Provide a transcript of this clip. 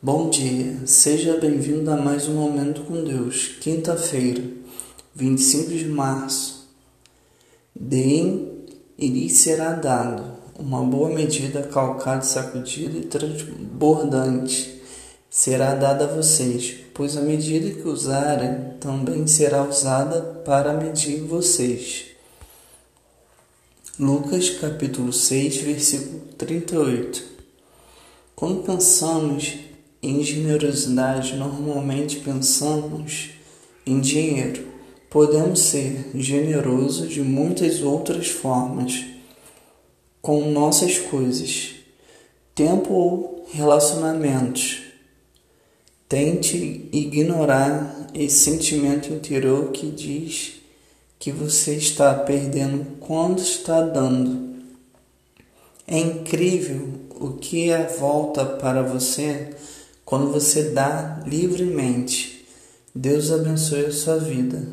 Bom dia, seja bem-vindo a mais um Momento com Deus, quinta-feira, 25 de março. Deem e lhe será dado uma boa medida, calcada, sacudida e transbordante será dada a vocês, pois a medida que usarem também será usada para medir vocês. Lucas capítulo 6, versículo 38. Quando pensamos em generosidade, normalmente pensamos em dinheiro. Podemos ser generosos de muitas outras formas, com nossas coisas, tempo ou relacionamentos. Tente ignorar esse sentimento interior que diz que você está perdendo quando está dando. É incrível o que é volta para você quando você dá livremente. Deus abençoe a sua vida.